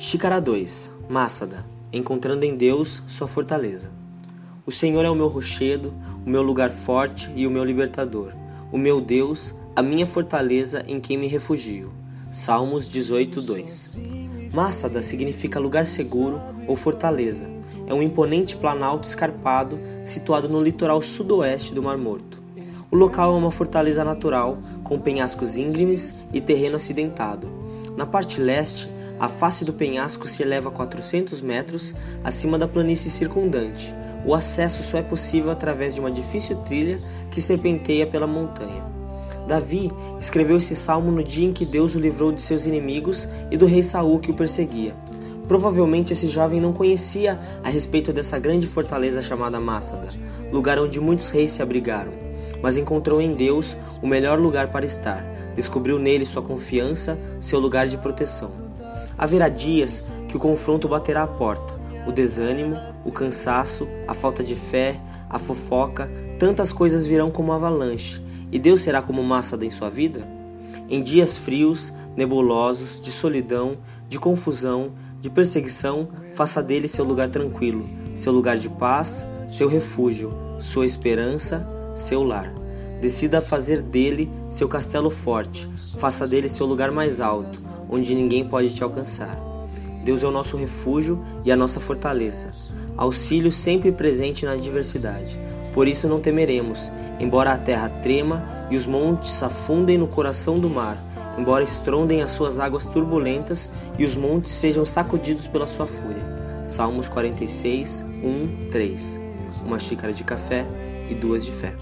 Xícara 2 Mássada Encontrando em Deus sua fortaleza. O Senhor é o meu rochedo, o meu lugar forte e o meu libertador, o meu Deus, a minha fortaleza em quem me refugio. Salmos 18, 2 Mássada significa lugar seguro ou fortaleza. É um imponente planalto escarpado situado no litoral sudoeste do Mar Morto. O local é uma fortaleza natural, com penhascos íngremes e terreno acidentado. Na parte leste, a face do penhasco se eleva 400 metros acima da planície circundante. O acesso só é possível através de uma difícil trilha que serpenteia pela montanha. Davi escreveu esse salmo no dia em que Deus o livrou de seus inimigos e do rei Saul que o perseguia. Provavelmente esse jovem não conhecia a respeito dessa grande fortaleza chamada Mássada, lugar onde muitos reis se abrigaram, mas encontrou em Deus o melhor lugar para estar. Descobriu nele sua confiança, seu lugar de proteção. Haverá dias que o confronto baterá à porta, o desânimo, o cansaço, a falta de fé, a fofoca, tantas coisas virão como avalanche, e Deus será como massa em sua vida? Em dias frios, nebulosos, de solidão, de confusão, de perseguição, faça dele seu lugar tranquilo, seu lugar de paz, seu refúgio, sua esperança, seu lar. Decida fazer dele seu castelo forte, faça dele seu lugar mais alto, onde ninguém pode te alcançar. Deus é o nosso refúgio e a nossa fortaleza, auxílio sempre presente na adversidade. Por isso não temeremos, embora a terra trema e os montes afundem no coração do mar, embora estrondem as suas águas turbulentas e os montes sejam sacudidos pela sua fúria. Salmos 46, 1, 3. Uma xícara de café e duas de fé.